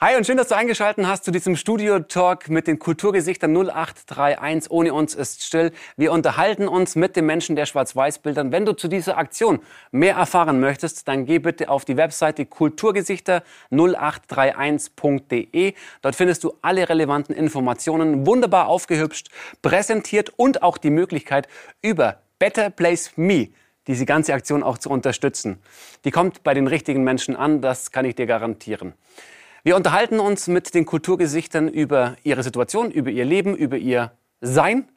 Hi und schön, dass du eingeschaltet hast zu diesem Studio-Talk mit den Kulturgesichtern 0831. Ohne uns ist still. Wir unterhalten uns mit den Menschen der Schwarz-Weiß-Bildern. Wenn du zu dieser Aktion mehr erfahren möchtest, dann geh bitte auf die Webseite kulturgesichter0831.de. Dort findest du alle relevanten Informationen, wunderbar aufgehübscht, präsentiert und auch die Möglichkeit, über Better Place Me diese ganze Aktion auch zu unterstützen. Die kommt bei den richtigen Menschen an, das kann ich dir garantieren. Wir unterhalten uns mit den Kulturgesichtern über ihre Situation, über ihr Leben, über ihr Sein.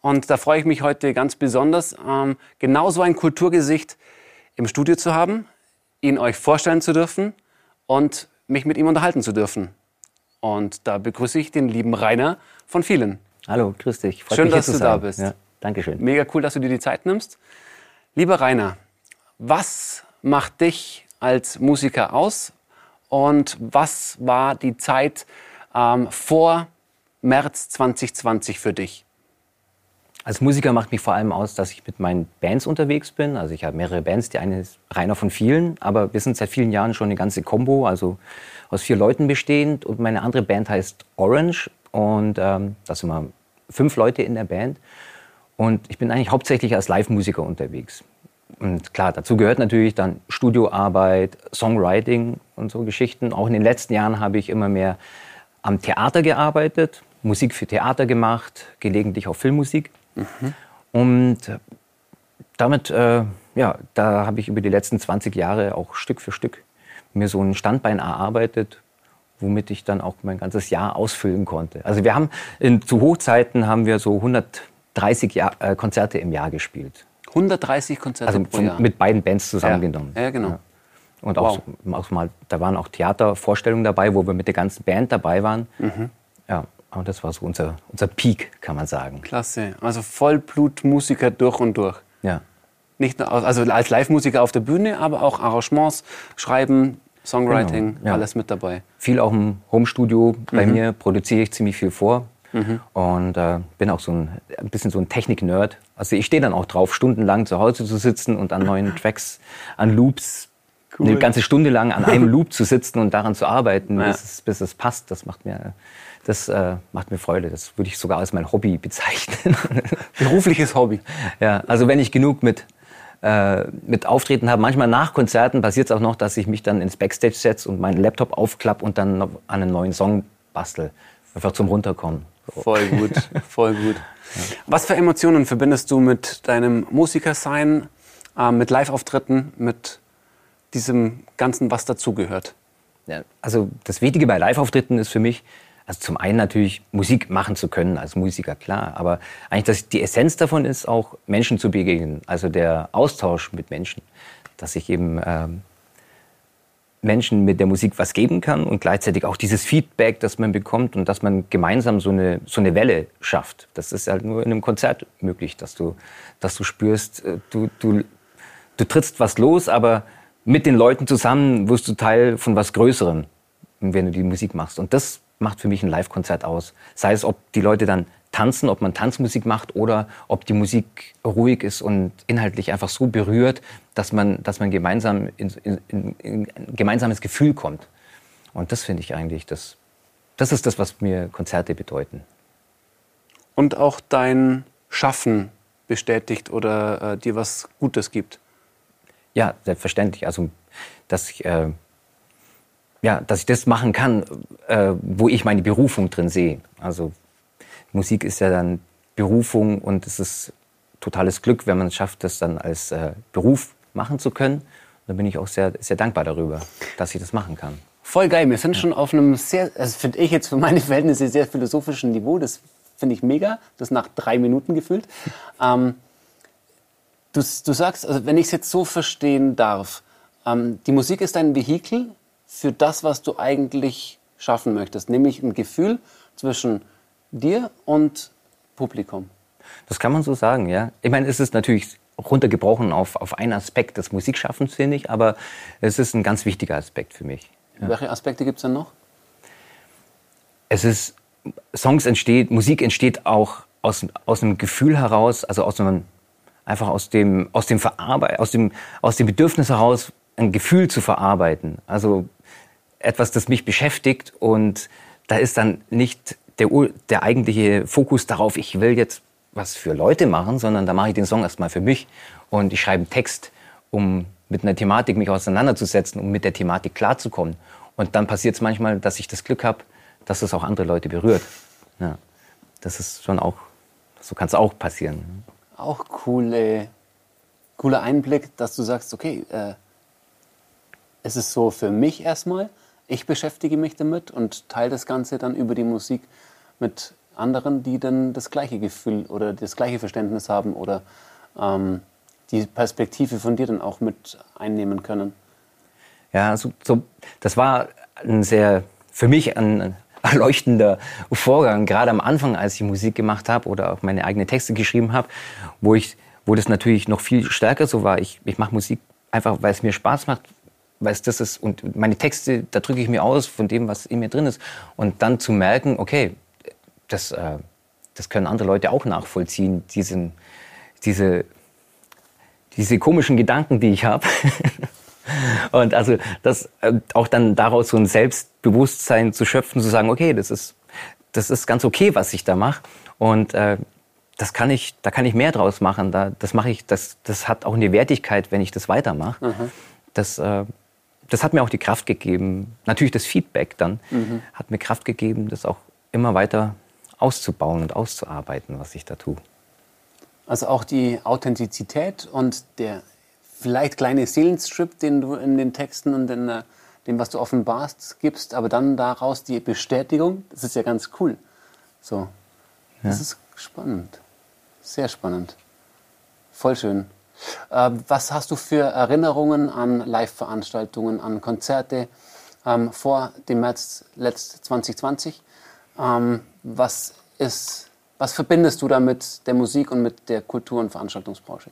Und da freue ich mich heute ganz besonders, ähm, genau so ein Kulturgesicht im Studio zu haben, ihn euch vorstellen zu dürfen und mich mit ihm unterhalten zu dürfen. Und da begrüße ich den lieben Rainer von vielen. Hallo, grüß dich. Freut Schön, dass du da bist. Ja, Dankeschön. Mega cool, dass du dir die Zeit nimmst. Lieber Rainer, was macht dich als Musiker aus? Und was war die Zeit ähm, vor März 2020 für dich? Als Musiker macht mich vor allem aus, dass ich mit meinen Bands unterwegs bin. Also ich habe mehrere Bands, die eine ist reiner von vielen, aber wir sind seit vielen Jahren schon eine ganze Combo, also aus vier Leuten bestehend. Und meine andere Band heißt Orange und ähm, da sind wir fünf Leute in der Band. Und ich bin eigentlich hauptsächlich als Live-Musiker unterwegs. Und klar, dazu gehört natürlich dann Studioarbeit, Songwriting und so Geschichten. Auch in den letzten Jahren habe ich immer mehr am Theater gearbeitet, Musik für Theater gemacht, gelegentlich auch Filmmusik. Mhm. Und damit, äh, ja, da habe ich über die letzten 20 Jahre auch Stück für Stück mir so ein Standbein erarbeitet, womit ich dann auch mein ganzes Jahr ausfüllen konnte. Also wir haben in, zu Hochzeiten haben wir so 130 Jahr, äh, Konzerte im Jahr gespielt. 130 Konzerte also pro Jahr. mit beiden Bands zusammengenommen. Ja, ja genau. Ja. Und auch, wow. auch, mal, da waren auch Theatervorstellungen dabei, wo wir mit der ganzen Band dabei waren. Mhm. Ja, und das war so unser, unser Peak, kann man sagen. Klasse. Also Vollblutmusiker durch und durch. Ja. Nicht nur, also als Live-Musiker auf der Bühne, aber auch Arrangements, Schreiben, Songwriting, genau, ja. alles mit dabei. Viel auch im Homestudio. Bei mhm. mir produziere ich ziemlich viel vor. Mhm. Und äh, bin auch so ein, ein bisschen so ein Technik-Nerd. Also ich stehe dann auch drauf, stundenlang zu Hause zu sitzen und an neuen Tracks, an Loops, cool. eine ganze Stunde lang an einem Loop zu sitzen und daran zu arbeiten, ja. bis, es, bis es passt. Das macht mir, das äh, macht mir Freude. Das würde ich sogar als mein Hobby bezeichnen. Berufliches Hobby. Ja, also wenn ich genug mit äh, mit Auftreten habe. Manchmal nach Konzerten passiert es auch noch, dass ich mich dann ins Backstage setze und meinen Laptop aufklapp und dann an einem neuen Song bastel. Einfach zum Runterkommen. Voll gut, voll gut. Ja. Was für Emotionen verbindest du mit deinem Musikersein, äh, mit Live-Auftritten, mit diesem Ganzen, was dazugehört? Ja, also das Wichtige bei Live-Auftritten ist für mich, also zum einen natürlich Musik machen zu können als Musiker, klar, aber eigentlich das, die Essenz davon ist auch Menschen zu begegnen, also der Austausch mit Menschen, dass ich eben ähm, Menschen mit der Musik was geben kann und gleichzeitig auch dieses Feedback, das man bekommt und dass man gemeinsam so eine, so eine Welle schafft. Das ist halt nur in einem Konzert möglich, dass du, dass du spürst, äh, du, du, du trittst was los, aber mit den Leuten zusammen wirst du Teil von was Größerem, wenn du die Musik machst. Und das macht für mich ein Live-Konzert aus. Sei es, ob die Leute dann tanzen, ob man Tanzmusik macht oder ob die Musik ruhig ist und inhaltlich einfach so berührt, dass man, dass man gemeinsam in, in, in, in ein gemeinsames Gefühl kommt. Und das finde ich eigentlich, das, das ist das, was mir Konzerte bedeuten. Und auch dein Schaffen bestätigt oder äh, dir was Gutes gibt. Ja, selbstverständlich. Also, dass ich, äh, ja, dass ich das machen kann, äh, wo ich meine Berufung drin sehe. Also Musik ist ja dann Berufung und es ist totales Glück, wenn man es schafft, das dann als äh, Beruf machen zu können. Und da bin ich auch sehr, sehr dankbar darüber, dass ich das machen kann. Voll geil. Wir sind ja. schon auf einem sehr, also finde ich jetzt für meine Verhältnisse sehr philosophischen Niveau. Das finde ich mega. Das nach drei Minuten gefühlt. ähm, du, du sagst, also wenn ich es jetzt so verstehen darf, ähm, die Musik ist ein Vehikel für das, was du eigentlich schaffen möchtest, nämlich ein Gefühl zwischen dir und Publikum. Das kann man so sagen, ja. Ich meine, es ist natürlich runtergebrochen auf, auf einen Aspekt des Musikschaffens, finde ich, aber es ist ein ganz wichtiger Aspekt für mich. Ja. Welche Aspekte gibt es denn noch? Es ist, Songs entsteht, Musik entsteht auch aus, aus einem Gefühl heraus, also aus einem, einfach aus dem, aus dem Verarbeit, aus dem, aus dem Bedürfnis heraus, ein Gefühl zu verarbeiten. Also etwas, das mich beschäftigt und da ist dann nicht der, der eigentliche Fokus darauf, ich will jetzt was für Leute machen, sondern da mache ich den Song erstmal für mich und ich schreibe einen Text, um mit einer Thematik mich auseinanderzusetzen, um mit der Thematik klarzukommen. Und dann passiert es manchmal, dass ich das Glück habe, dass es auch andere Leute berührt. Ja, das ist schon auch, so kann es auch passieren. Auch coole, cooler Einblick, dass du sagst, okay, äh, es ist so für mich erstmal, ich beschäftige mich damit und teile das Ganze dann über die Musik mit anderen, die dann das gleiche Gefühl oder das gleiche Verständnis haben oder ähm, die Perspektive von dir dann auch mit einnehmen können. Ja, so, so, das war ein sehr, für mich ein erleuchtender Vorgang, gerade am Anfang, als ich Musik gemacht habe oder auch meine eigenen Texte geschrieben habe, wo wo das natürlich noch viel stärker so war. Ich, ich mache Musik einfach, weil es mir Spaß macht, weil es das ist und meine Texte, da drücke ich mir aus von dem, was in mir drin ist und dann zu merken, okay, das, äh, das können andere Leute auch nachvollziehen, diesen, diese, diese komischen Gedanken, die ich habe. und also das äh, auch dann daraus so ein Selbstbewusstsein zu schöpfen, zu sagen, okay, das ist, das ist ganz okay, was ich da mache. Und äh, das kann ich, da kann ich mehr draus machen. Da, das mache ich, das, das hat auch eine Wertigkeit, wenn ich das weitermache. Mhm. Das, äh, das hat mir auch die Kraft gegeben. Natürlich das Feedback dann mhm. hat mir Kraft gegeben, das auch immer weiter auszubauen und auszuarbeiten, was ich da tue. Also auch die Authentizität und der vielleicht kleine Seelenstrip, den du in den Texten und in äh, dem, was du offenbarst, gibst, aber dann daraus die Bestätigung, das ist ja ganz cool. So, das ja. ist spannend. Sehr spannend. Voll schön. Äh, was hast du für Erinnerungen an Live-Veranstaltungen, an Konzerte ähm, vor dem März letzt 2020? Ähm, was, ist, was verbindest du da mit der Musik und mit der Kultur- und Veranstaltungsbranche?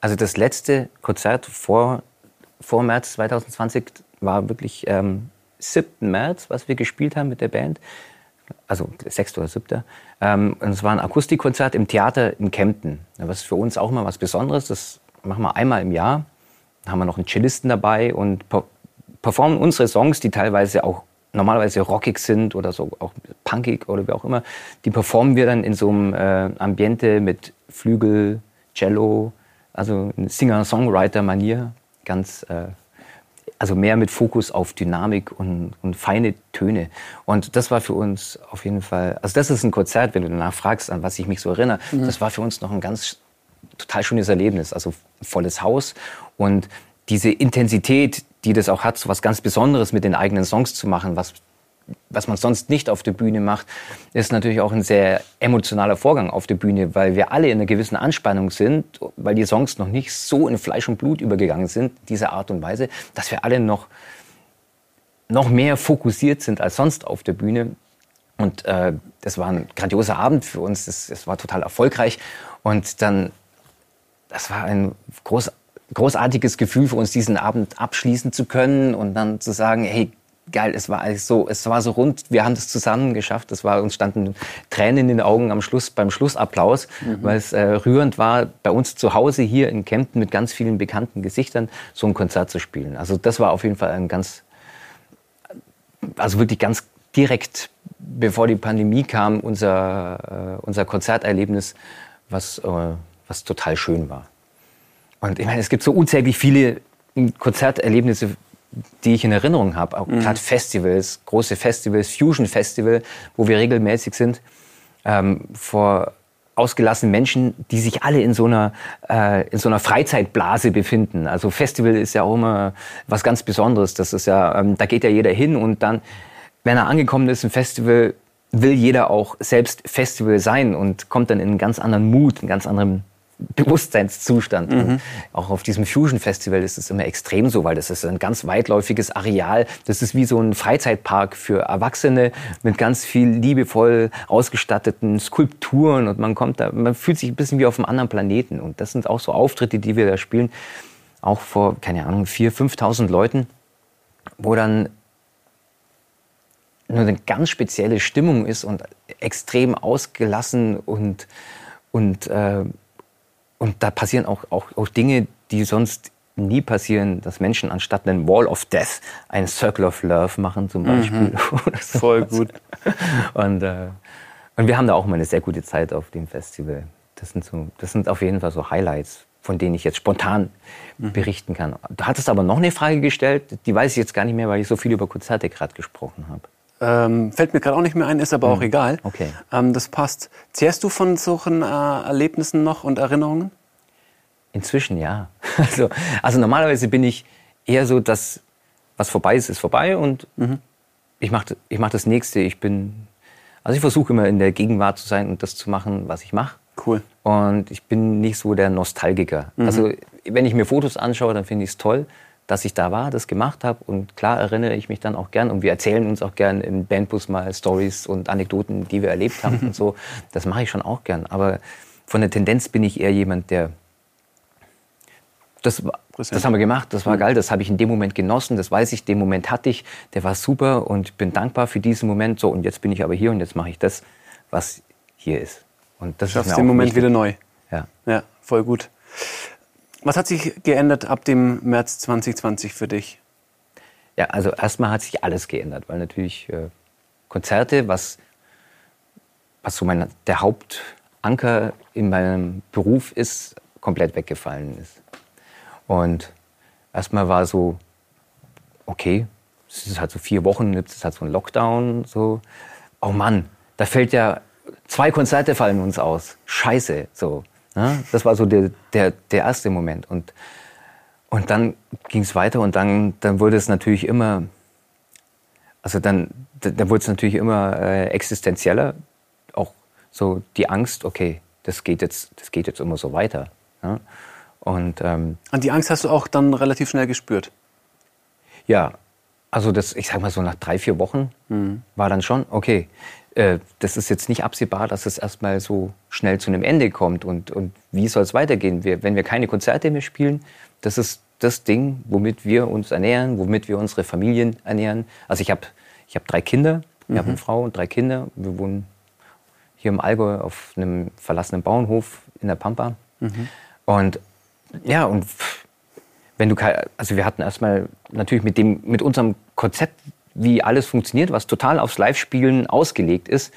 Also das letzte Konzert vor, vor März 2020 war wirklich ähm, 7. März, was wir gespielt haben mit der Band. Also 6. oder 7. Ähm, und es war ein Akustikkonzert im Theater in Kempten. Was für uns auch mal was Besonderes. Das machen wir einmal im Jahr. Da haben wir noch einen Cellisten dabei und performen unsere Songs, die teilweise auch normalerweise rockig sind oder so auch punkig oder wie auch immer, die performen wir dann in so einem äh, Ambiente mit Flügel, Cello, also Singer-Songwriter-Manier, ganz, äh, also mehr mit Fokus auf Dynamik und, und feine Töne. Und das war für uns auf jeden Fall, also das ist ein Konzert, wenn du danach fragst, an was ich mich so erinnere, mhm. das war für uns noch ein ganz total schönes Erlebnis, also volles Haus und diese Intensität, die das auch hat, so was ganz Besonderes mit den eigenen Songs zu machen, was, was man sonst nicht auf der Bühne macht, ist natürlich auch ein sehr emotionaler Vorgang auf der Bühne, weil wir alle in einer gewissen Anspannung sind, weil die Songs noch nicht so in Fleisch und Blut übergegangen sind, dieser Art und Weise, dass wir alle noch, noch mehr fokussiert sind als sonst auf der Bühne. Und äh, das war ein grandioser Abend für uns, das war total erfolgreich. Und dann, das war ein groß, großartiges Gefühl für uns, diesen Abend abschließen zu können und dann zu sagen, hey, geil, es war so, es war so rund, wir haben das zusammen geschafft. Es war, uns standen Tränen in den Augen am Schluss, beim Schlussapplaus, mhm. weil es äh, rührend war, bei uns zu Hause hier in Kempten mit ganz vielen bekannten Gesichtern so ein Konzert zu spielen. Also das war auf jeden Fall ein ganz, also wirklich ganz direkt, bevor die Pandemie kam, unser, äh, unser Konzerterlebnis, was, äh, was total schön war. Und ich meine, es gibt so unzählig viele Konzerterlebnisse, die ich in Erinnerung habe. Auch mhm. gerade Festivals, große Festivals, Fusion Festival, wo wir regelmäßig sind, ähm, vor ausgelassenen Menschen, die sich alle in so einer äh, in so einer Freizeitblase befinden. Also Festival ist ja auch immer was ganz Besonderes. Das ist ja, ähm, da geht ja jeder hin und dann, wenn er angekommen ist im Festival, will jeder auch selbst Festival sein und kommt dann in einen ganz anderen Mut, einen ganz anderen Bewusstseinszustand. Mhm. Auch auf diesem Fusion Festival ist es immer extrem so, weil das ist ein ganz weitläufiges Areal. Das ist wie so ein Freizeitpark für Erwachsene mit ganz viel liebevoll ausgestatteten Skulpturen und man kommt da, man fühlt sich ein bisschen wie auf einem anderen Planeten. Und das sind auch so Auftritte, die wir da spielen, auch vor, keine Ahnung, 4.000, 5.000 Leuten, wo dann nur eine ganz spezielle Stimmung ist und extrem ausgelassen und, und äh, und da passieren auch, auch, auch Dinge, die sonst nie passieren, dass Menschen anstatt einen Wall of Death einen Circle of Love machen zum Beispiel. Mhm. Voll gut. Und, äh, und wir haben da auch mal eine sehr gute Zeit auf dem Festival. Das sind, so, das sind auf jeden Fall so Highlights, von denen ich jetzt spontan mhm. berichten kann. Du hattest aber noch eine Frage gestellt, die weiß ich jetzt gar nicht mehr, weil ich so viel über Konzerte gerade gesprochen habe. Ähm, fällt mir gerade auch nicht mehr ein, ist aber mhm. auch egal. Okay. Ähm, das passt. Zehrst du von solchen äh, Erlebnissen noch und Erinnerungen? Inzwischen ja. Also, also normalerweise bin ich eher so, dass was vorbei ist, ist vorbei und mhm. ich mache ich mach das nächste. Ich bin, also ich versuche immer in der Gegenwart zu sein und das zu machen, was ich mache. Cool. Und ich bin nicht so der Nostalgiker. Mhm. Also wenn ich mir Fotos anschaue, dann finde ich es toll, dass ich da war, das gemacht habe. Und klar erinnere ich mich dann auch gern. Und wir erzählen uns auch gern im Bandbus mal Stories und Anekdoten, die wir erlebt haben und so. Das mache ich schon auch gern. Aber von der Tendenz bin ich eher jemand, der das, das haben wir gemacht, das war mhm. geil, das habe ich in dem Moment genossen, das weiß ich, den Moment hatte ich, der war super und bin dankbar für diesen Moment. So, und jetzt bin ich aber hier und jetzt mache ich das, was hier ist. Und das Schaffst den Moment wichtig. wieder neu. Ja. Ja, voll gut. Was hat sich geändert ab dem März 2020 für dich? Ja, also erstmal hat sich alles geändert, weil natürlich äh, Konzerte, was, was so mein, der Hauptanker in meinem Beruf ist, komplett weggefallen ist. Und erstmal war so, okay, es ist halt so vier Wochen, jetzt ist halt so ein Lockdown, so, oh Mann, da fällt ja, zwei Konzerte fallen uns aus. Scheiße, so. Ja, das war so der, der, der erste Moment. Und, und dann ging es weiter und dann, dann wurde es natürlich immer, also dann, dann wurde es natürlich immer äh, existenzieller. Auch so die Angst, okay, das geht jetzt, das geht jetzt immer so weiter. Ja? Und, ähm, Und die Angst hast du auch dann relativ schnell gespürt? Ja, also das, ich sag mal so nach drei, vier Wochen mhm. war dann schon, okay, das ist jetzt nicht absehbar, dass es erstmal so schnell zu einem Ende kommt. Und, und wie soll es weitergehen? Wir, wenn wir keine Konzerte mehr spielen, das ist das Ding, womit wir uns ernähren, womit wir unsere Familien ernähren. Also ich habe ich hab drei Kinder, ich mhm. habe eine Frau und drei Kinder. Wir wohnen hier im Allgäu auf einem verlassenen Bauernhof in der Pampa. Mhm. Und ja, und wenn du also wir hatten erstmal natürlich mit dem, mit unserem Konzept, wie alles funktioniert, was total aufs Live-Spielen ausgelegt ist,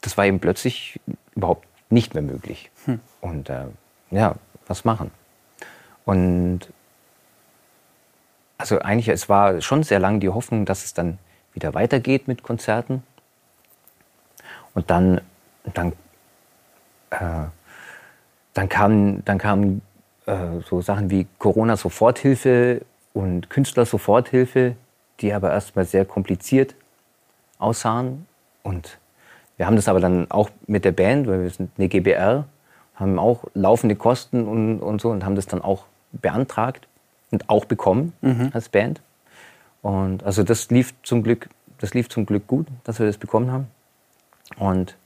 das war eben plötzlich überhaupt nicht mehr möglich. Hm. Und äh, ja, was machen? Und also eigentlich, es war schon sehr lange die Hoffnung, dass es dann wieder weitergeht mit Konzerten. Und dann, dann, äh, dann kam, dann kam äh, so Sachen wie Corona-Soforthilfe und Künstler-Soforthilfe, die aber erstmal sehr kompliziert aussahen. Und wir haben das aber dann auch mit der Band, weil wir sind eine GBR, haben auch laufende Kosten und, und so und haben das dann auch beantragt und auch bekommen mhm. als Band. Und also das lief zum Glück, das lief zum Glück gut, dass wir das bekommen haben. Und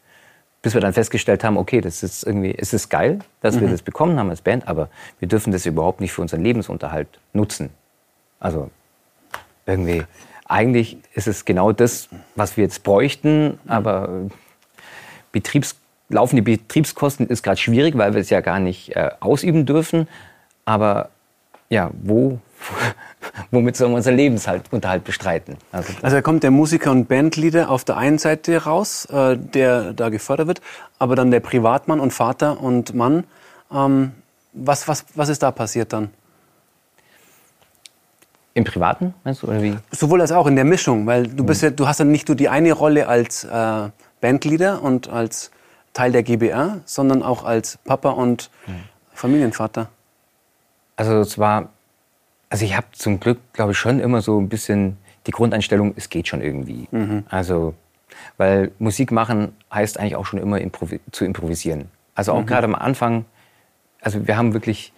bis wir dann festgestellt haben, okay, das ist irgendwie, es ist geil, dass mhm. wir das bekommen haben als Band, aber wir dürfen das überhaupt nicht für unseren Lebensunterhalt nutzen. Also irgendwie, eigentlich ist es genau das, was wir jetzt bräuchten, aber Betriebs, laufende Betriebskosten ist gerade schwierig, weil wir es ja gar nicht äh, ausüben dürfen. Aber ja, wo, womit sollen wir unseren Lebensunterhalt bestreiten? Also, also da kommt der Musiker und Bandleader auf der einen Seite raus, äh, der da gefördert wird, aber dann der Privatmann und Vater und Mann. Ähm, was, was, was ist da passiert dann? Im Privaten, meinst du, oder wie? Sowohl als auch in der Mischung, weil du bist ja, du hast ja nicht nur die eine Rolle als äh, Bandleader und als Teil der GBR, sondern auch als Papa und Familienvater. Also es war also ich habe zum Glück, glaube ich, schon immer so ein bisschen die Grundeinstellung, es geht schon irgendwie. Mhm. Also, weil Musik machen heißt eigentlich auch schon immer improvi zu improvisieren. Also auch mhm. gerade am Anfang, also wir haben wirklich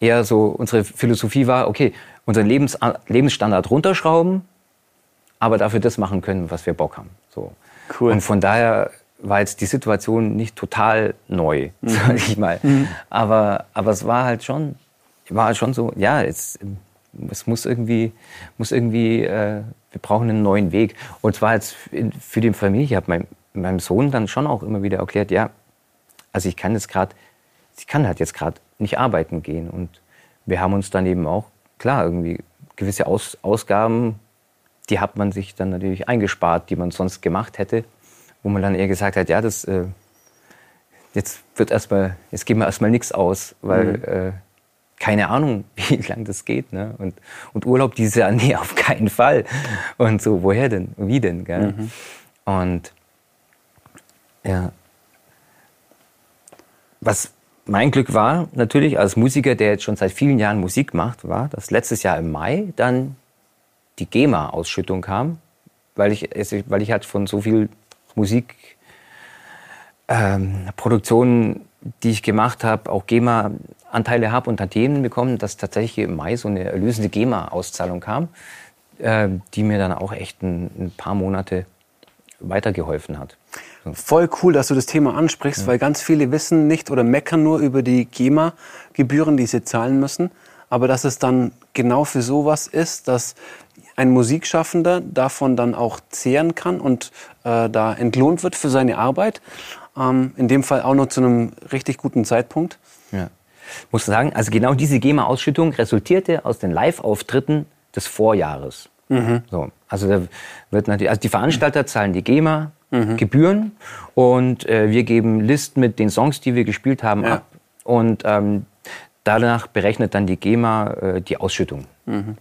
eher so, unsere Philosophie war, okay, unseren Lebens Lebensstandard runterschrauben, aber dafür das machen können, was wir Bock haben. So. Cool. Und von daher war jetzt die Situation nicht total neu, mhm. sag ich mal. Mhm. Aber, aber es war halt schon war halt schon so, ja, es, es muss irgendwie, muss irgendwie, äh, wir brauchen einen neuen Weg. Und zwar jetzt für die Familie, ich habe mein, meinem Sohn dann schon auch immer wieder erklärt, ja, also ich kann jetzt gerade, ich kann halt jetzt gerade nicht arbeiten gehen und wir haben uns dann eben auch, klar, irgendwie gewisse Aus Ausgaben, die hat man sich dann natürlich eingespart, die man sonst gemacht hätte, wo man dann eher gesagt hat, ja, das äh, jetzt wird erstmal, jetzt geben wir erstmal nichts aus, weil mhm. äh, keine Ahnung, wie lange das geht. Ne? Und, und Urlaub dieses Jahr, nee, auf keinen Fall. Und so, woher denn? Wie denn? Gell? Mhm. Und ja, was mein Glück war, natürlich als Musiker, der jetzt schon seit vielen Jahren Musik macht, war, dass letztes Jahr im Mai dann die GEMA-Ausschüttung kam, weil ich, weil ich halt von so viel Musik ähm, Produktionen, die ich gemacht habe, auch GEMA-Anteile habe und Tantiemen bekommen, dass tatsächlich im Mai so eine erlösende GEMA-Auszahlung kam, äh, die mir dann auch echt ein, ein paar Monate weitergeholfen hat. Voll cool, dass du das Thema ansprichst, ja. weil ganz viele wissen nicht oder meckern nur über die GEMA-Gebühren, die sie zahlen müssen. Aber dass es dann genau für sowas ist, dass ein Musikschaffender davon dann auch zehren kann und äh, da entlohnt wird für seine Arbeit. Ähm, in dem Fall auch noch zu einem richtig guten Zeitpunkt. Ja. Ich muss sagen, also genau diese GEMA-Ausschüttung resultierte aus den Live-Auftritten des Vorjahres. Mhm. So, also da wird natürlich, also die Veranstalter zahlen die GEMA, mhm. Gebühren und äh, wir geben Listen mit den Songs, die wir gespielt haben, ja. ab. Und ähm, danach berechnet dann die GEMA äh, die Ausschüttung. Mhm.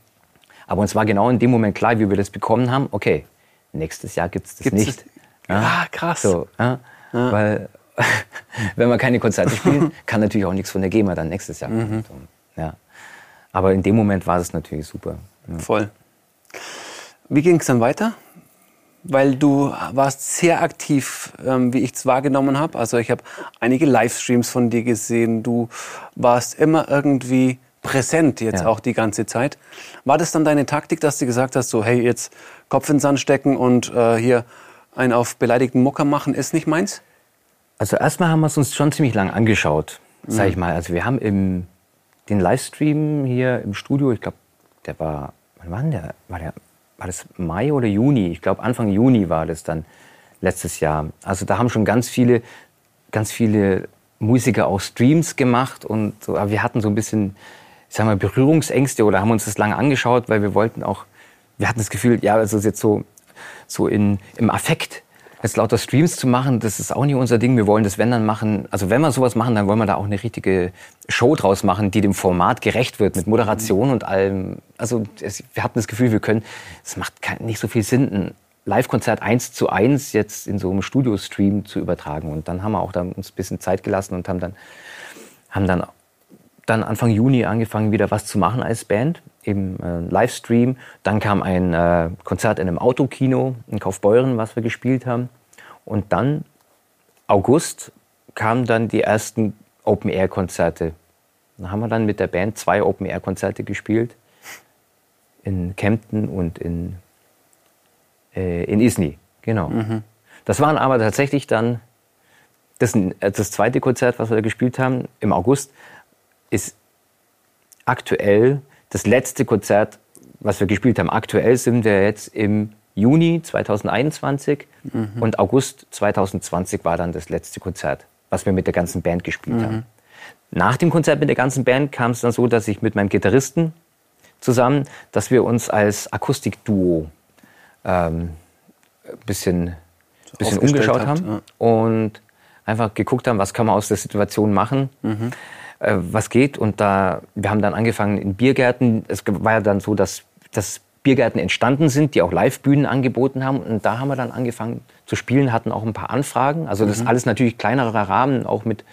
Aber uns war genau in dem Moment klar, wie wir das bekommen haben, okay, nächstes Jahr gibt es das Gibt's nicht. Das? Ja, ah, krass. So, ja? Ja. Weil wenn man keine Konzerte spielt, kann natürlich auch nichts von der GEMA dann nächstes Jahr kommen. Mhm. Ja. Aber in dem Moment war es natürlich super. Voll. Wie ging es dann weiter? Weil du warst sehr aktiv, ähm, wie ich es wahrgenommen habe. Also ich habe einige Livestreams von dir gesehen. Du warst immer irgendwie präsent jetzt ja. auch die ganze Zeit. War das dann deine Taktik, dass du gesagt hast, so hey, jetzt Kopf ins Sand stecken und äh, hier ein auf beleidigten Mucker machen ist nicht meins? Also erstmal haben wir es uns schon ziemlich lang angeschaut, sag mhm. ich mal. Also wir haben im, den Livestream hier im Studio, ich glaube, der war, wann war denn der? War, der? War das Mai oder Juni? Ich glaube Anfang Juni war das dann letztes Jahr. Also da haben schon ganz viele, ganz viele Musiker auch Streams gemacht und so, aber wir hatten so ein bisschen, ich sag mal, Berührungsängste oder haben uns das lange angeschaut, weil wir wollten auch, wir hatten das Gefühl, ja, also jetzt so so in, im Affekt jetzt lauter Streams zu machen, das ist auch nicht unser Ding. Wir wollen das, wenn dann machen, also wenn wir sowas machen, dann wollen wir da auch eine richtige Show draus machen, die dem Format gerecht wird, mit Moderation und allem. Also es, wir hatten das Gefühl, wir können, es macht kein, nicht so viel Sinn, ein Live-Konzert eins zu eins jetzt in so einem Studio-Stream zu übertragen. Und dann haben wir auch da uns ein bisschen Zeit gelassen und haben dann, haben dann, dann Anfang Juni angefangen, wieder was zu machen als Band im äh, Livestream. Dann kam ein äh, Konzert in einem Autokino in Kaufbeuren, was wir gespielt haben. Und dann, August, kamen dann die ersten Open-Air-Konzerte. Da haben wir dann mit der Band zwei Open-Air-Konzerte gespielt. In Kempten und in, äh, in Isny. Genau. Mhm. Das waren aber tatsächlich dann, das, äh, das zweite Konzert, was wir da gespielt haben, im August, ist aktuell das letzte Konzert, was wir gespielt haben. Aktuell sind wir jetzt im Juni 2021 mhm. und August 2020 war dann das letzte Konzert, was wir mit der ganzen Band gespielt mhm. haben. Nach dem Konzert mit der ganzen Band kam es dann so, dass ich mit meinem Gitarristen zusammen, dass wir uns als Akustikduo ähm, ein bisschen, so bisschen umgeschaut habt, haben ja. und einfach geguckt haben, was kann man aus der Situation machen. Mhm äh, was geht. Und da, wir haben dann angefangen in Biergärten. Es war ja dann so, dass, dass Biergärten entstanden sind, die auch Live-Bühnen angeboten haben. Und da haben wir dann angefangen zu spielen, hatten auch ein paar Anfragen. Also das mhm. alles natürlich kleinerer Rahmen, auch mit,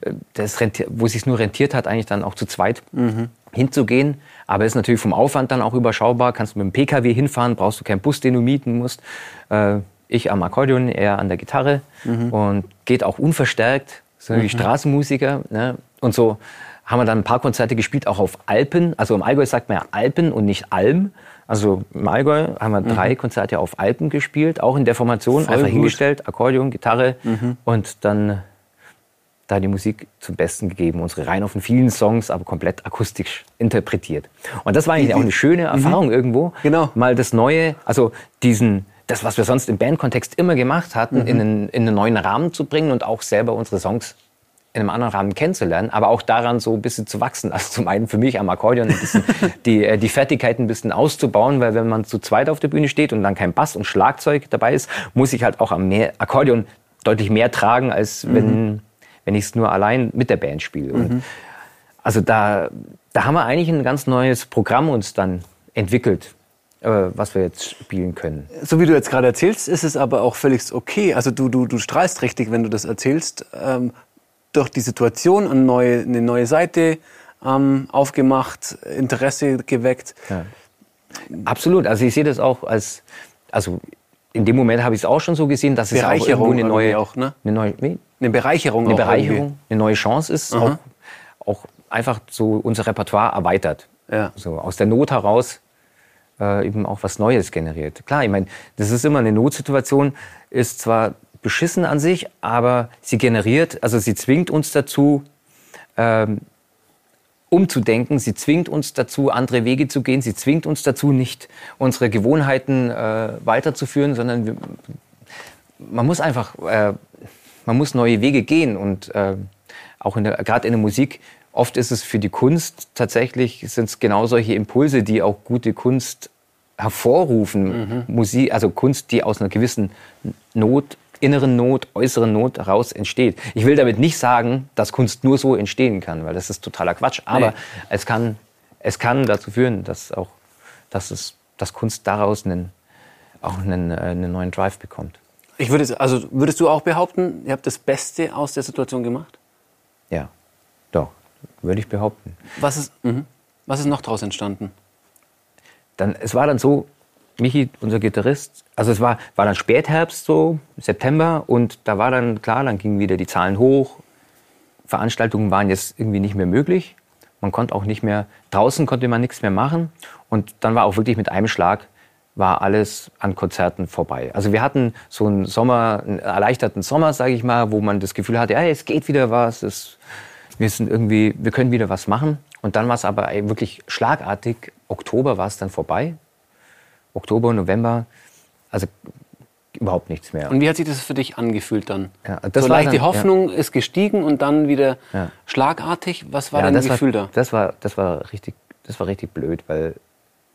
äh, das wo es sich nur rentiert hat, eigentlich dann auch zu zweit mhm. hinzugehen. Aber ist natürlich vom Aufwand dann auch überschaubar. Kannst du mit dem PKW hinfahren, brauchst du keinen Bus, den du mieten musst. Äh, ich am Akkordeon, er an der Gitarre mhm. und geht auch unverstärkt. Sind mhm. Straßenmusiker. Ne? Und so haben wir dann ein paar Konzerte gespielt, auch auf Alpen. Also im Allgäu sagt man ja Alpen und nicht Alm. Also im Allgäu haben wir mhm. drei Konzerte auf Alpen gespielt, auch in der Formation, Voll einfach gut. hingestellt, Akkordeon, Gitarre mhm. und dann da die Musik zum Besten gegeben. Unsere rein auf vielen Songs, aber komplett akustisch interpretiert. Und das war eigentlich auch eine schöne mhm. Erfahrung mhm. irgendwo. Genau. Mal das Neue, also diesen, das, was wir sonst im Bandkontext immer gemacht hatten, mhm. in, einen, in einen neuen Rahmen zu bringen und auch selber unsere Songs in einem anderen Rahmen kennenzulernen, aber auch daran so ein bisschen zu wachsen. Also zum einen für mich am Akkordeon ein bisschen die, äh, die Fertigkeit ein bisschen auszubauen, weil wenn man zu zweit auf der Bühne steht und dann kein Bass und Schlagzeug dabei ist, muss ich halt auch am mehr Akkordeon deutlich mehr tragen, als wenn, mhm. wenn ich es nur allein mit der Band spiele. Mhm. also da, da haben wir eigentlich ein ganz neues Programm uns dann entwickelt, äh, was wir jetzt spielen können. So wie du jetzt gerade erzählst, ist es aber auch völlig okay. Also du, du, du strahlst richtig, wenn du das erzählst. Ähm, durch die Situation eine neue, eine neue Seite ähm, aufgemacht, Interesse geweckt. Ja. Absolut. Also ich sehe das auch als, also in dem Moment habe ich es auch schon so gesehen, dass es auch irgendwo eine neue, auch, ne? eine neue, eine Bereicherung, eine Bereicherung, eine neue Chance ist, auch, auch, einfach so unser Repertoire erweitert. Ja. So aus der Not heraus äh, eben auch was Neues generiert. Klar, ich meine, das ist immer eine Notsituation, ist zwar beschissen an sich, aber sie generiert, also sie zwingt uns dazu, ähm, umzudenken. Sie zwingt uns dazu, andere Wege zu gehen. Sie zwingt uns dazu, nicht unsere Gewohnheiten äh, weiterzuführen, sondern wir, man muss einfach, äh, man muss neue Wege gehen und äh, auch gerade in der Musik. Oft ist es für die Kunst tatsächlich sind es genau solche Impulse, die auch gute Kunst hervorrufen. Mhm. Musik, also Kunst, die aus einer gewissen Not inneren Not, äußeren Not heraus entsteht. Ich will damit nicht sagen, dass Kunst nur so entstehen kann, weil das ist totaler Quatsch. Aber nee. es, kann, es kann dazu führen, dass auch dass es, dass Kunst daraus einen, auch einen, äh, einen neuen Drive bekommt. Ich würde, also würdest du auch behaupten, ihr habt das Beste aus der Situation gemacht? Ja, doch, würde ich behaupten. Was ist, mh, was ist noch daraus entstanden? Dann, es war dann so, Michi, unser Gitarrist, also es war, war dann Spätherbst, so September, und da war dann klar, dann gingen wieder die Zahlen hoch. Veranstaltungen waren jetzt irgendwie nicht mehr möglich. Man konnte auch nicht mehr, draußen konnte man nichts mehr machen. Und dann war auch wirklich mit einem Schlag war alles an Konzerten vorbei. Also wir hatten so einen Sommer, einen erleichterten Sommer, sage ich mal, wo man das Gefühl hatte, ja, es geht wieder was, es, wir sind irgendwie, wir können wieder was machen. Und dann war es aber wirklich schlagartig. Oktober war es dann vorbei. Oktober, November, also überhaupt nichts mehr. Und wie hat sich das für dich angefühlt dann? Ja, das so leicht dann, die Hoffnung ja. ist gestiegen und dann wieder ja. schlagartig. Was war ja, dein Gefühl war, da? Das war, das war richtig, das war richtig blöd, weil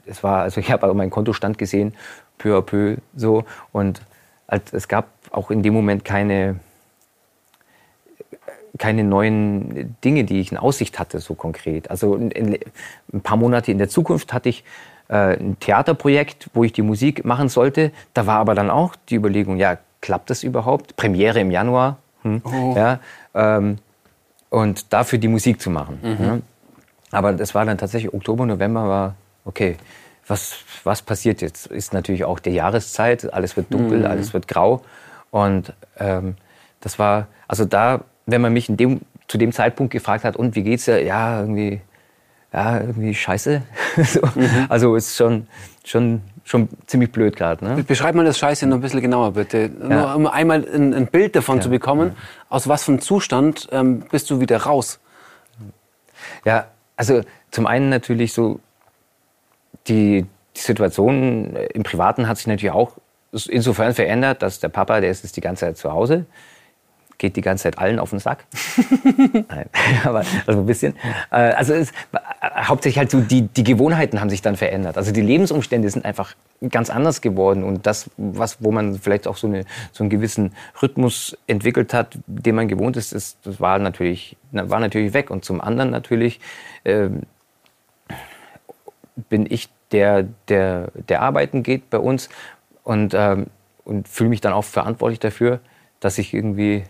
es war, also ich habe meinen Kontostand gesehen, peu à peu so und es gab auch in dem Moment keine keine neuen Dinge, die ich in Aussicht hatte, so konkret. Also in, in, ein paar Monate in der Zukunft hatte ich äh, ein Theaterprojekt, wo ich die Musik machen sollte. Da war aber dann auch die Überlegung, ja, klappt das überhaupt? Premiere im Januar. Hm, oh. ja, ähm, und dafür die Musik zu machen. Mhm. Ja. Aber das war dann tatsächlich Oktober, November war, okay, was, was passiert jetzt? Ist natürlich auch die Jahreszeit, alles wird dunkel, mhm. alles wird grau. Und ähm, das war, also da, wenn man mich dem, zu dem Zeitpunkt gefragt hat, und wie geht's dir? Ja, irgendwie ja, irgendwie scheiße. so. mhm. Also ist schon, schon, schon ziemlich blöd gerade. Ne? Beschreib mal das Scheiße noch ein bisschen genauer, bitte. Ja. Nur um einmal ein, ein Bild davon ja. zu bekommen, ja. aus was für einem Zustand ähm, bist du wieder raus? Ja, also zum einen natürlich so, die, die Situation im Privaten hat sich natürlich auch insofern verändert, dass der Papa, der ist jetzt die ganze Zeit zu Hause geht die ganze Zeit allen auf den Sack. Nein, aber also ein bisschen. Äh, also es, hauptsächlich halt so die, die Gewohnheiten haben sich dann verändert. Also die Lebensumstände sind einfach ganz anders geworden und das, was, wo man vielleicht auch so, eine, so einen gewissen Rhythmus entwickelt hat, den man gewohnt ist, ist das war natürlich, war natürlich weg. Und zum anderen natürlich äh, bin ich der, der, der arbeiten geht bei uns und, ähm, und fühle mich dann auch verantwortlich dafür, dass ich irgendwie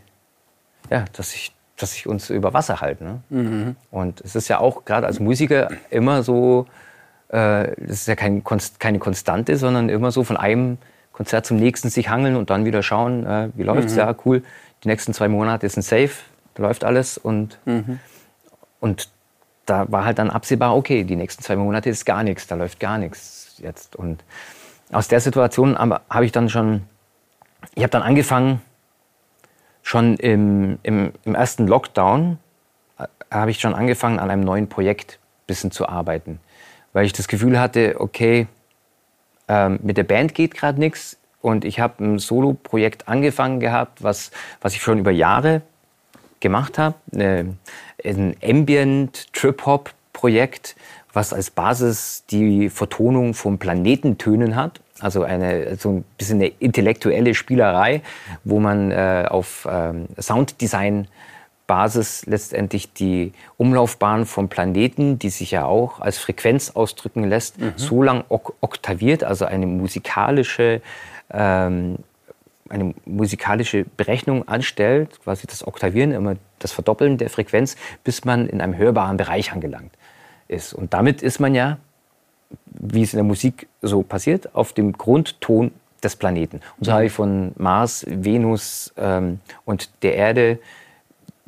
ja, dass ich dass ich uns über Wasser halte. Ne? Mhm. Und es ist ja auch gerade als Musiker immer so, äh, das ist ja kein, keine Konstante, sondern immer so von einem Konzert zum nächsten sich hangeln und dann wieder schauen, äh, wie läuft's? Mhm. Ja, cool. Die nächsten zwei Monate ein Safe, da läuft alles und mhm. und da war halt dann absehbar, okay, die nächsten zwei Monate ist gar nichts, da läuft gar nichts jetzt. Und aus der Situation habe ich dann schon, ich habe dann angefangen, schon im, im, im ersten Lockdown äh, habe ich schon angefangen, an einem neuen Projekt ein bisschen zu arbeiten. Weil ich das Gefühl hatte, okay, ähm, mit der Band geht gerade nichts. Und ich habe ein Solo-Projekt angefangen gehabt, was, was ich schon über Jahre gemacht habe. Ein Ambient-Trip-Hop-Projekt, was als Basis die Vertonung von Planetentönen hat. Also eine, so ein bisschen eine intellektuelle Spielerei, wo man äh, auf ähm, Sounddesign Basis letztendlich die Umlaufbahn vom Planeten, die sich ja auch als Frequenz ausdrücken lässt, mhm. so lang ok oktaviert, also eine musikalische, ähm, eine musikalische Berechnung anstellt, quasi das Oktavieren, immer das Verdoppeln der Frequenz, bis man in einem hörbaren Bereich angelangt ist. Und damit ist man ja, wie es in der Musik so passiert, auf dem Grundton des Planeten. Und so habe ich von Mars, Venus ähm, und der Erde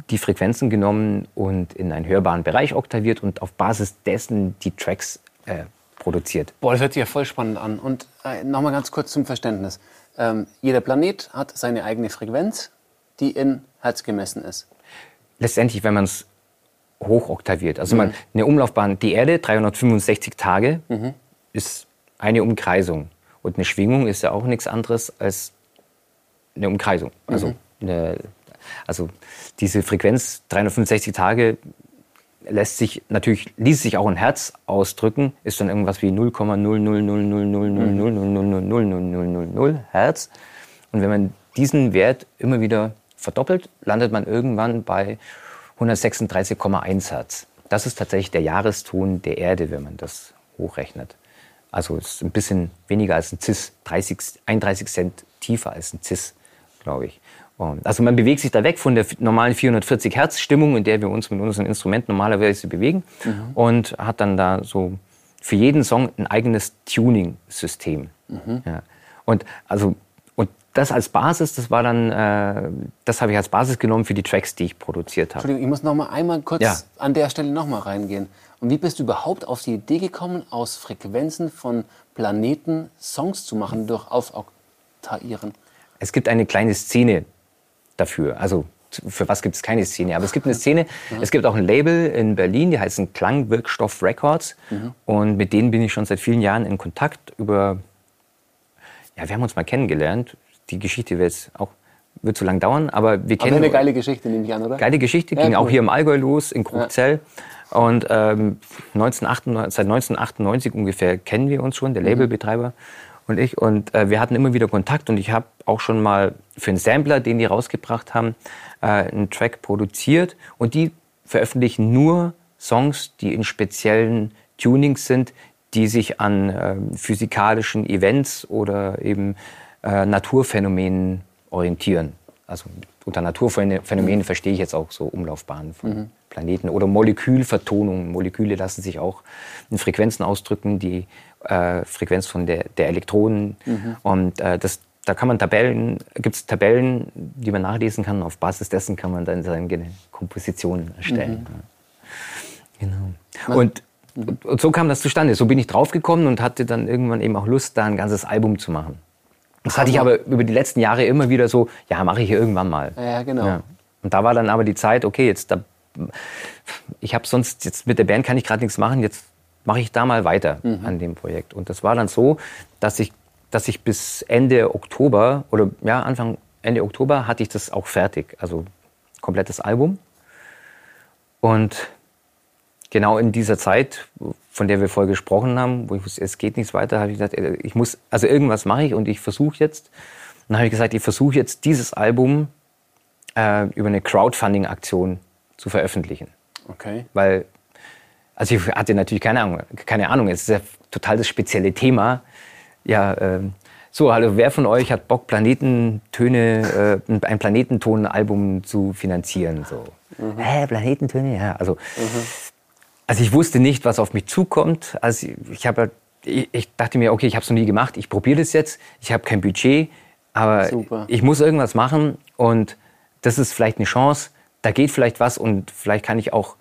die Frequenzen genommen und in einen hörbaren Bereich oktaviert und auf Basis dessen die Tracks äh, produziert. Boah, das hört sich ja voll spannend an. Und äh, nochmal ganz kurz zum Verständnis. Ähm, jeder Planet hat seine eigene Frequenz, die in Hertz gemessen ist. Letztendlich, wenn man es hochoktaviert. Also mhm. man, eine Umlaufbahn, die Erde, 365 Tage, mhm. ist eine Umkreisung. Und eine Schwingung ist ja auch nichts anderes als eine Umkreisung. Also mhm. eine also diese Frequenz 365 Tage lässt sich natürlich ließ sich auch in Hertz ausdrücken, ist dann irgendwas wie 0,0000000000000 Hertz. Und wenn man diesen Wert immer wieder verdoppelt, landet man irgendwann bei 136,1 Hertz. Das ist tatsächlich der Jahreston der Erde, wenn man das hochrechnet. Also es ist ein bisschen weniger als ein Cis, 30, 31 Cent tiefer als ein Cis, glaube ich. Also man bewegt sich da weg von der normalen 440 Hertz Stimmung, in der wir uns mit unserem Instrument normalerweise bewegen mhm. und hat dann da so für jeden Song ein eigenes Tuning-System. Mhm. Ja. Und also das als Basis, das war dann, äh, das habe ich als Basis genommen für die Tracks, die ich produziert habe. Entschuldigung, ich muss noch mal einmal kurz ja. an der Stelle noch mal reingehen. Und wie bist du überhaupt auf die Idee gekommen, aus Frequenzen von Planeten Songs zu machen durch Aufoktavieren? Es gibt eine kleine Szene dafür. Also für was gibt es keine Szene? Aber es gibt eine Szene, mhm. es gibt auch ein Label in Berlin, die heißen Klangwirkstoff Records. Mhm. Und mit denen bin ich schon seit vielen Jahren in Kontakt über, ja, wir haben uns mal kennengelernt. Die Geschichte wird jetzt auch, wird zu lang dauern, aber wir kennen. Aber eine geile Geschichte, nehme ich an, oder? Geile Geschichte, ja, ging cool. auch hier im Allgäu los, in Krugzell. Ja. Und ähm, 1998, seit 1998 ungefähr kennen wir uns schon, der mhm. Labelbetreiber und ich. Und äh, wir hatten immer wieder Kontakt und ich habe auch schon mal für einen Sampler, den die rausgebracht haben, äh, einen Track produziert. Und die veröffentlichen nur Songs, die in speziellen Tunings sind, die sich an äh, physikalischen Events oder eben äh, Naturphänomenen orientieren. Also unter Naturphänomenen verstehe ich jetzt auch so Umlaufbahnen von mhm. Planeten oder Molekülvertonungen. Moleküle lassen sich auch in Frequenzen ausdrücken, die äh, Frequenz von der, der Elektronen. Mhm. Und äh, das, da kann man Tabellen, gibt es Tabellen, die man nachlesen kann. Auf Basis dessen kann man dann seine Kompositionen erstellen. Mhm. Genau. Und, und, und so kam das zustande. So bin ich draufgekommen und hatte dann irgendwann eben auch Lust, da ein ganzes Album zu machen. Das hatte ich aber über die letzten Jahre immer wieder so, ja, mache ich irgendwann mal. Ja, genau. Ja. Und da war dann aber die Zeit, okay, jetzt da, ich habe sonst jetzt mit der Band kann ich gerade nichts machen, jetzt mache ich da mal weiter mhm. an dem Projekt. Und das war dann so, dass ich, dass ich bis Ende Oktober oder ja, Anfang, Ende Oktober hatte ich das auch fertig. Also komplettes Album. Und genau in dieser Zeit, von der wir vorher gesprochen haben, wo ich wusste, es geht nichts weiter, habe ich gesagt, äh, ich muss, also irgendwas mache ich und ich versuche jetzt. Und dann habe ich gesagt, ich versuche jetzt dieses Album äh, über eine Crowdfunding-Aktion zu veröffentlichen. Okay. Weil also ich hatte natürlich keine Ahnung, keine Ahnung. Es ist ja total das spezielle Thema. Ja, äh, so, hallo, wer von euch hat Bock, Planetentöne, äh, ein Planetenton-Album zu finanzieren? So, mhm. hä, Planetentöne? Ja, also, mhm. Also ich wusste nicht, was auf mich zukommt. Also ich habe, ich, ich dachte mir, okay, ich habe es noch nie gemacht. Ich probiere das jetzt. Ich habe kein Budget, aber Super. ich muss irgendwas machen und das ist vielleicht eine Chance. Da geht vielleicht was und vielleicht kann ich auch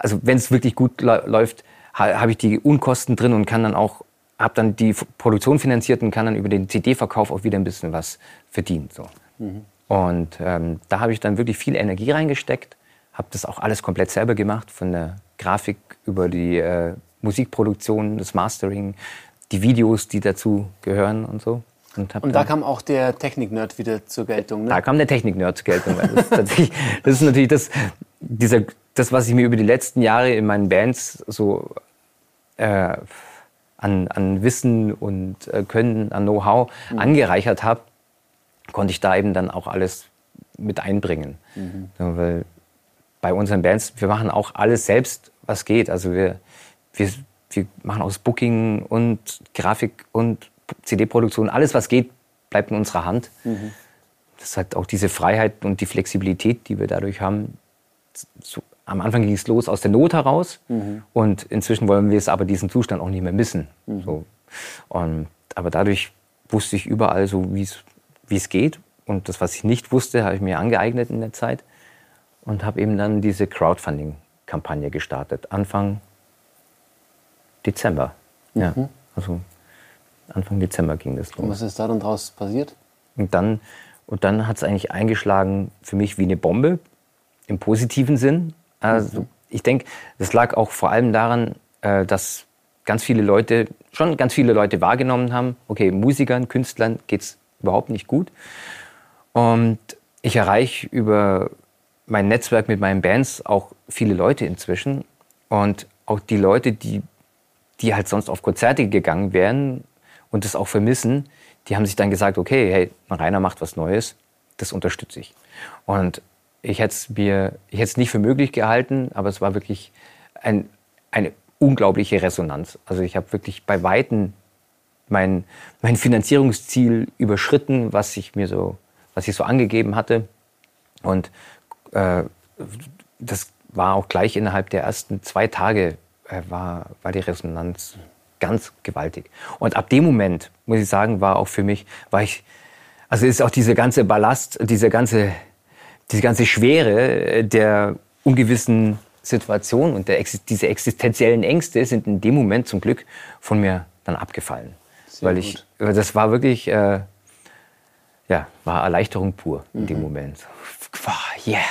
also wenn es wirklich gut läuft, ha habe ich die Unkosten drin und kann dann auch, habe dann die Produktion finanziert und kann dann über den CD-Verkauf auch wieder ein bisschen was verdienen. So. Mhm. Und ähm, da habe ich dann wirklich viel Energie reingesteckt, habe das auch alles komplett selber gemacht, von der Grafik über die äh, Musikproduktion, das Mastering, die Videos, die dazu gehören und so. Und, und da kam auch der Technik-Nerd wieder zur Geltung. Ne? Da kam der Technik-Nerd zur Geltung. Das ist, das ist natürlich das, dieser, das, was ich mir über die letzten Jahre in meinen Bands so äh, an, an Wissen und äh, Können, an Know-how mhm. angereichert habe, konnte ich da eben dann auch alles mit einbringen. Mhm. Ja, weil bei unseren Bands, wir machen auch alles selbst, was geht. Also wir, wir, wir machen aus Booking und Grafik und CD-Produktion, alles was geht, bleibt in unserer Hand. Mhm. Das hat auch diese Freiheit und die Flexibilität, die wir dadurch haben. So, am Anfang ging es los aus der Not heraus mhm. und inzwischen wollen wir es aber diesen Zustand auch nicht mehr missen. Mhm. So. Und, aber dadurch wusste ich überall so, wie es geht. Und das, was ich nicht wusste, habe ich mir angeeignet in der Zeit und habe eben dann diese Crowdfunding-Kampagne gestartet. Anfang Dezember. Ja, mhm. also Anfang Dezember ging das los. Und was ist da dann draus passiert? Und dann, und dann hat es eigentlich eingeschlagen für mich wie eine Bombe, im positiven Sinn. Also mhm. ich denke, das lag auch vor allem daran, äh, dass ganz viele Leute, schon ganz viele Leute wahrgenommen haben, okay, Musikern, Künstlern geht es überhaupt nicht gut. Und ich erreiche über mein Netzwerk mit meinen Bands auch viele Leute inzwischen. Und auch die Leute, die, die halt sonst auf Konzerte gegangen wären und das auch vermissen, die haben sich dann gesagt, okay, hey, Rainer macht was Neues, das unterstütze ich. Und ich hätte es mir, ich hätte es nicht für möglich gehalten, aber es war wirklich ein, eine unglaubliche Resonanz. Also ich habe wirklich bei Weitem mein, mein Finanzierungsziel überschritten, was ich mir so, was ich so angegeben hatte. Und äh, das war auch gleich innerhalb der ersten zwei Tage äh, war, war die Resonanz ganz gewaltig. Und ab dem Moment, muss ich sagen, war auch für mich, war ich, also ist auch diese ganze Ballast, diese ganze, diese ganze Schwere der ungewissen Situation und der, diese existenziellen Ängste sind in dem Moment zum Glück von mir dann abgefallen. Sehr weil ich, gut. das war wirklich, äh, ja, war Erleichterung pur in mhm. dem Moment. Yeah,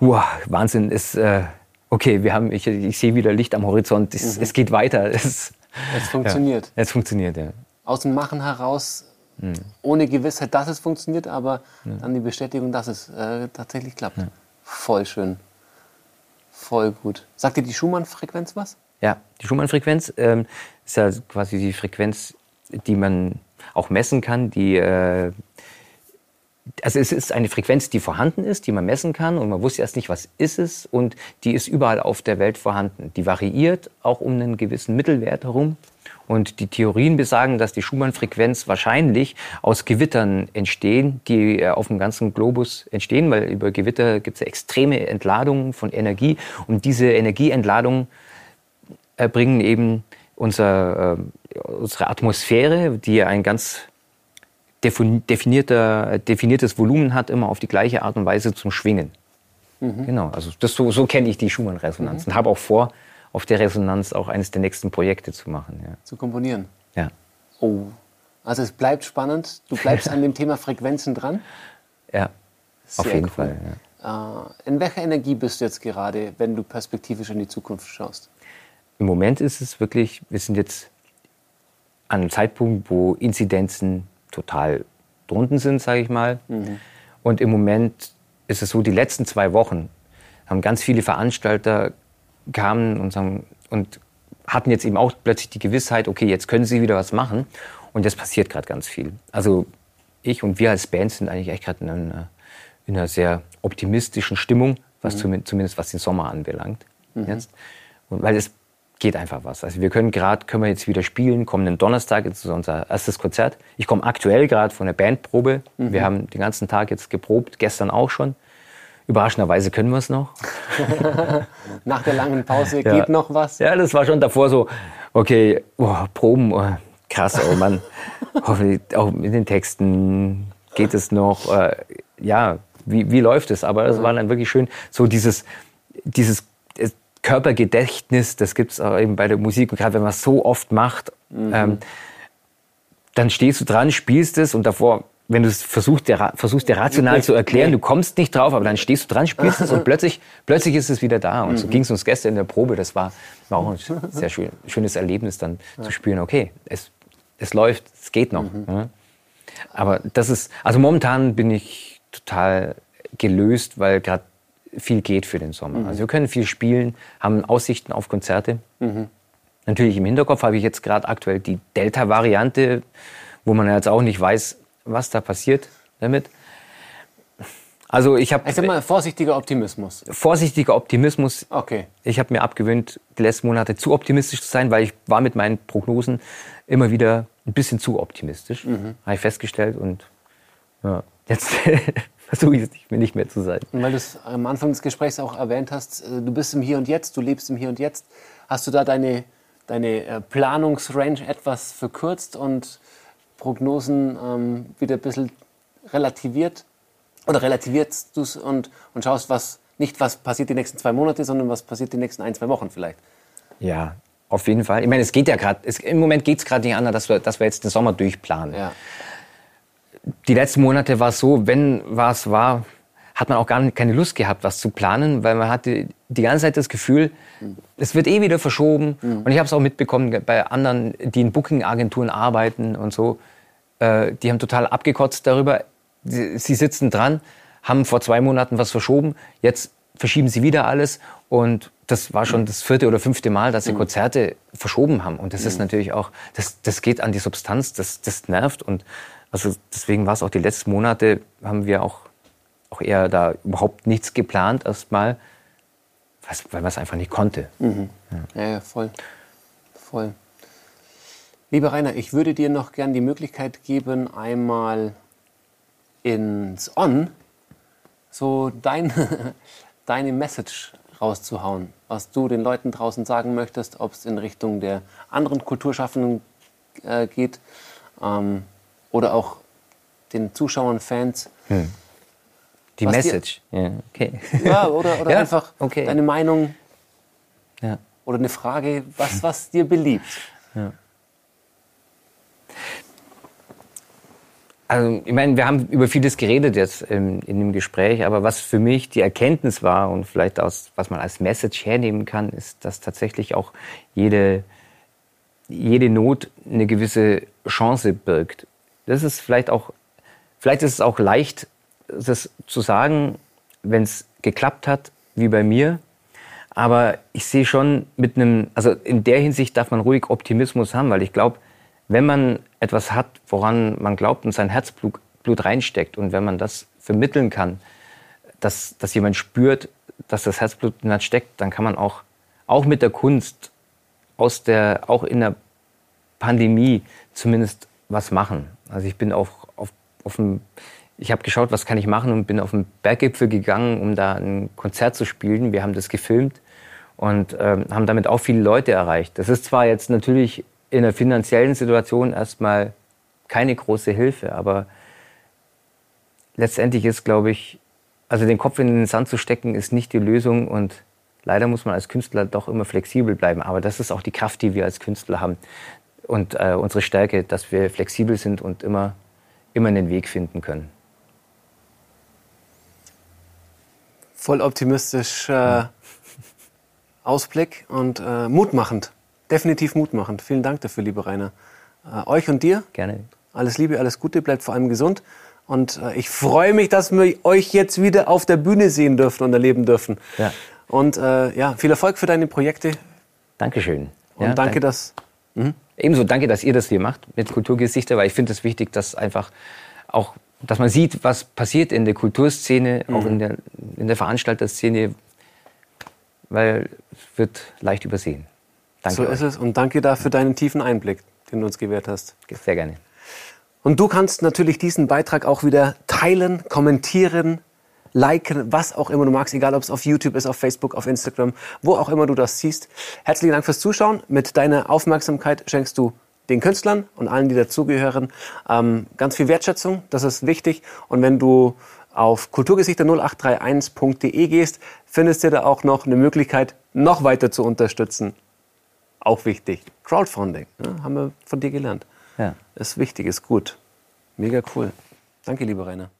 wow, Wahnsinn ist, äh, okay, wir haben, ich, ich sehe wieder Licht am Horizont, es, mhm. es geht weiter. Es, es funktioniert. Ja, es funktioniert, ja. Aus dem Machen heraus, mhm. ohne Gewissheit, dass es funktioniert, aber ja. dann die Bestätigung, dass es äh, tatsächlich klappt. Voll schön. Voll gut. Sagt dir die Schumann-Frequenz was? Ja, die Schumann-Frequenz ähm, ist ja quasi die Frequenz, die man auch messen kann, die äh, also es ist eine Frequenz, die vorhanden ist, die man messen kann und man wusste erst nicht, was ist es und die ist überall auf der Welt vorhanden. Die variiert auch um einen gewissen Mittelwert herum und die Theorien besagen, dass die Schumann-Frequenz wahrscheinlich aus Gewittern entstehen, die äh, auf dem ganzen Globus entstehen, weil über Gewitter gibt es extreme Entladungen von Energie und diese Energieentladungen bringen eben unser, äh, unsere Atmosphäre, die ein ganz definierter, definiertes Volumen hat, immer auf die gleiche Art und Weise zum Schwingen. Mhm. Genau, also das, so, so kenne ich die Schumann-Resonanz mhm. und habe auch vor, auf der Resonanz auch eines der nächsten Projekte zu machen. Ja. Zu komponieren? Ja. Oh, also es bleibt spannend. Du bleibst an dem Thema Frequenzen dran? Ja, Sehr auf jeden cool. Fall. Ja. Äh, in welcher Energie bist du jetzt gerade, wenn du perspektivisch in die Zukunft schaust? Im Moment ist es wirklich, wir sind jetzt an einem Zeitpunkt, wo Inzidenzen total drunten sind, sage ich mal. Mhm. Und im Moment ist es so, die letzten zwei Wochen haben ganz viele Veranstalter kamen und, sagen, und hatten jetzt eben auch plötzlich die Gewissheit, okay, jetzt können sie wieder was machen. Und jetzt passiert gerade ganz viel. Also ich und wir als Band sind eigentlich echt gerade in, einer, in einer sehr optimistischen Stimmung, was mhm. zumindest was den Sommer anbelangt. Mhm. Jetzt. Und weil es geht einfach was. Also wir können gerade, können wir jetzt wieder spielen, kommenden Donnerstag ist unser erstes Konzert. Ich komme aktuell gerade von der Bandprobe. Mhm. Wir haben den ganzen Tag jetzt geprobt, gestern auch schon. Überraschenderweise können wir es noch. Nach der langen Pause ja. geht noch was? Ja, das war schon davor so, okay, oh, Proben, oh, krass, oh Mann. Hoffentlich auch mit den Texten geht es noch. Äh, ja, wie, wie läuft es? Aber es mhm. war dann wirklich schön, so dieses, dieses Körpergedächtnis, das gibt es auch eben bei der Musik. Und gerade wenn man es so oft macht, mhm. ähm, dann stehst du dran, spielst es und davor, wenn du es versuchst, dir, versuchst, dir rational zu erklären, du kommst nicht drauf, aber dann stehst du dran, spielst es und plötzlich, plötzlich ist es wieder da. Und mhm. so ging es uns gestern in der Probe. Das war, war auch ein sehr schön, schönes Erlebnis, dann ja. zu spüren, okay, es, es läuft, es geht noch. Mhm. Aber das ist, also momentan bin ich total gelöst, weil gerade viel geht für den Sommer. Mhm. Also wir können viel spielen, haben Aussichten auf Konzerte. Mhm. Natürlich im Hinterkopf habe ich jetzt gerade aktuell die Delta-Variante, wo man jetzt auch nicht weiß, was da passiert damit. Also ich habe. Ich sag mal vorsichtiger Optimismus. Vorsichtiger Optimismus. Okay. Ich habe mir abgewöhnt, die letzten Monate zu optimistisch zu sein, weil ich war mit meinen Prognosen immer wieder ein bisschen zu optimistisch. Mhm. Habe ich festgestellt und ja, jetzt versuche ich es nicht mehr, nicht mehr zu sein. weil du es am Anfang des Gesprächs auch erwähnt hast, äh, du bist im Hier und Jetzt, du lebst im Hier und Jetzt. Hast du da deine, deine äh, Planungsrange etwas verkürzt und Prognosen ähm, wieder ein bisschen relativiert? oder relativierst du es und, und schaust, was nicht was passiert die nächsten zwei Monate, sondern was passiert die nächsten ein, zwei Wochen vielleicht. Ja, auf jeden Fall. Ich meine, es geht ja gerade, im Moment geht es gerade nicht anders, dass wir, dass wir jetzt den Sommer durchplanen. Ja. Die letzten Monate war es so, wenn was war, hat man auch gar keine Lust gehabt, was zu planen, weil man hatte die ganze Zeit das Gefühl, mhm. es wird eh wieder verschoben. Mhm. Und ich habe es auch mitbekommen bei anderen, die in Booking-Agenturen arbeiten und so, äh, die haben total abgekotzt darüber sie sitzen dran, haben vor zwei Monaten was verschoben, jetzt verschieben sie wieder alles und das war schon das vierte oder fünfte Mal, dass sie mhm. Konzerte verschoben haben. Und das ist mhm. natürlich auch, das, das geht an die Substanz, das, das nervt. Und also deswegen war es auch die letzten Monate, haben wir auch, auch eher da überhaupt nichts geplant erstmal, weil man es einfach nicht konnte. Mhm. Ja. ja, ja, voll. Voll. Lieber Rainer, ich würde dir noch gern die Möglichkeit geben, einmal ins On so dein, deine Message rauszuhauen, was du den Leuten draußen sagen möchtest, ob es in Richtung der anderen Kulturschaffenden äh, geht ähm, oder auch den Zuschauern, Fans. Hm. Die Message, dir, ja, okay. Ja, oder, oder ja, einfach okay. deine Meinung ja. oder eine Frage, was, was dir beliebt. Ja. Also, ich meine, wir haben über vieles geredet jetzt in, in dem Gespräch, aber was für mich die Erkenntnis war und vielleicht aus, was man als Message hernehmen kann, ist, dass tatsächlich auch jede, jede Not eine gewisse Chance birgt. Das ist vielleicht auch, vielleicht ist es auch leicht, das zu sagen, wenn es geklappt hat, wie bei mir. Aber ich sehe schon mit einem, also in der Hinsicht darf man ruhig Optimismus haben, weil ich glaube, wenn man etwas hat, woran man glaubt und sein Herzblut Blut reinsteckt und wenn man das vermitteln kann, dass, dass jemand spürt, dass das Herzblut in steckt, dann kann man auch, auch mit der Kunst aus der, auch in der Pandemie zumindest was machen. Also ich bin auch auf, auf dem, ich habe geschaut, was kann ich machen und bin auf den Berggipfel gegangen, um da ein Konzert zu spielen. Wir haben das gefilmt und ähm, haben damit auch viele Leute erreicht. Das ist zwar jetzt natürlich in der finanziellen Situation erstmal keine große Hilfe, aber letztendlich ist, glaube ich, also den Kopf in den Sand zu stecken, ist nicht die Lösung und leider muss man als Künstler doch immer flexibel bleiben. Aber das ist auch die Kraft, die wir als Künstler haben und äh, unsere Stärke, dass wir flexibel sind und immer, immer einen Weg finden können. Voll optimistisch äh, Ausblick und äh, mutmachend definitiv mutmachend. Vielen Dank dafür, lieber Rainer. Äh, euch und dir. Gerne. Alles Liebe, alles Gute, bleibt vor allem gesund. Und äh, ich freue mich, dass wir euch jetzt wieder auf der Bühne sehen dürfen und erleben dürfen. Ja. Und äh, ja, viel Erfolg für deine Projekte. Dankeschön. Und ja, danke, danke, dass. Mh? Ebenso danke, dass ihr das hier macht mit Kulturgesichter, weil ich finde es wichtig, dass einfach auch, dass man sieht, was passiert in der Kulturszene, mhm. auch in der, in der Veranstalterszene, weil es wird leicht übersehen. Danke so euch. ist es und danke da für deinen tiefen Einblick, den du uns gewährt hast. Sehr gerne. Und du kannst natürlich diesen Beitrag auch wieder teilen, kommentieren, liken, was auch immer du magst, egal ob es auf YouTube ist, auf Facebook, auf Instagram, wo auch immer du das siehst. Herzlichen Dank fürs Zuschauen. Mit deiner Aufmerksamkeit schenkst du den Künstlern und allen, die dazugehören, ähm, ganz viel Wertschätzung. Das ist wichtig. Und wenn du auf kulturgesichter0831.de gehst, findest du da auch noch eine Möglichkeit, noch weiter zu unterstützen auch wichtig. Crowdfunding, ja, haben wir von dir gelernt. Ja. Ist wichtig, ist gut. Mega cool. Danke, lieber Rainer.